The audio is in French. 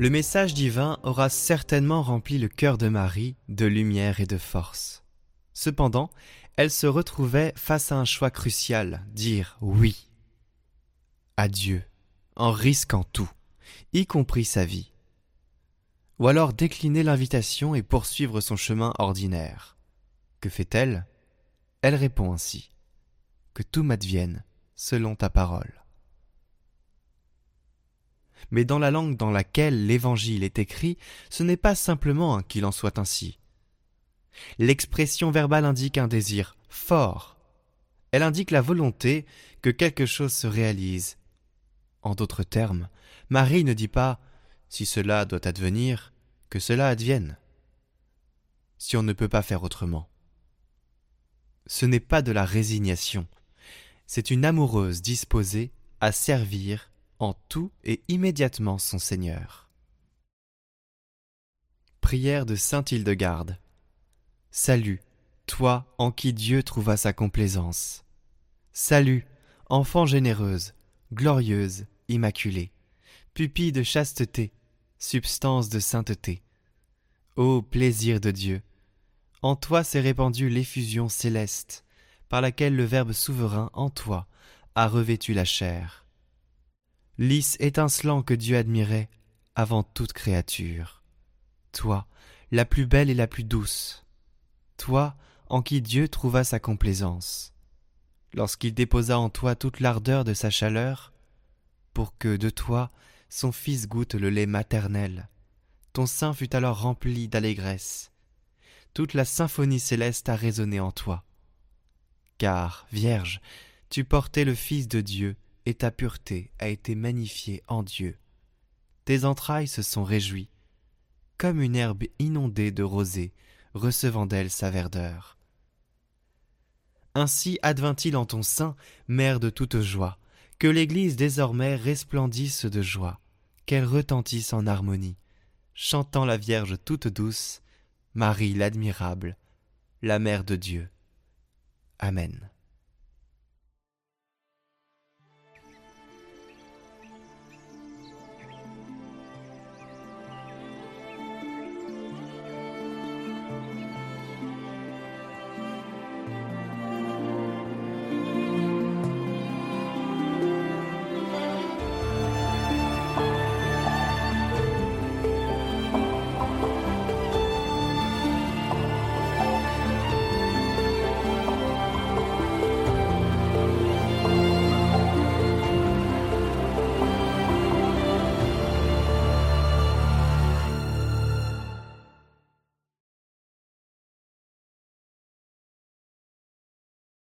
Le message divin aura certainement rempli le cœur de Marie de lumière et de force. Cependant, elle se retrouvait face à un choix crucial, dire oui à Dieu, en risquant tout, y compris sa vie. Ou alors décliner l'invitation et poursuivre son chemin ordinaire. Que fait-elle? Elle répond ainsi. Que tout m'advienne selon ta parole. Mais dans la langue dans laquelle l'Évangile est écrit, ce n'est pas simplement qu'il en soit ainsi. L'expression verbale indique un désir fort. Elle indique la volonté que quelque chose se réalise. En d'autres termes, Marie ne dit pas si cela doit advenir, que cela advienne. Si on ne peut pas faire autrement. Ce n'est pas de la résignation, c'est une amoureuse disposée à servir en tout et immédiatement son Seigneur. Prière de Saint Hildegarde. Salut, toi en qui Dieu trouva sa complaisance. Salut, enfant généreuse, glorieuse, immaculée, pupille de chasteté, substance de sainteté. Ô plaisir de Dieu, en toi s'est répandue l'effusion céleste, par laquelle le Verbe souverain en toi a revêtu la chair. Lys étincelant que Dieu admirait avant toute créature. Toi, la plus belle et la plus douce. Toi, en qui Dieu trouva sa complaisance. Lorsqu'il déposa en toi toute l'ardeur de sa chaleur, pour que de toi son fils goûte le lait maternel. Ton sein fut alors rempli d'allégresse. Toute la symphonie céleste a résonné en toi car, Vierge, tu portais le Fils de Dieu, et ta pureté a été magnifiée en Dieu. Tes entrailles se sont réjouies, comme une herbe inondée de rosée, recevant d'elle sa verdeur. Ainsi advint-il en ton sein, mère de toute joie, que l'Église désormais resplendisse de joie, qu'elle retentisse en harmonie, chantant la Vierge toute douce, Marie l'admirable, la Mère de Dieu. Amen.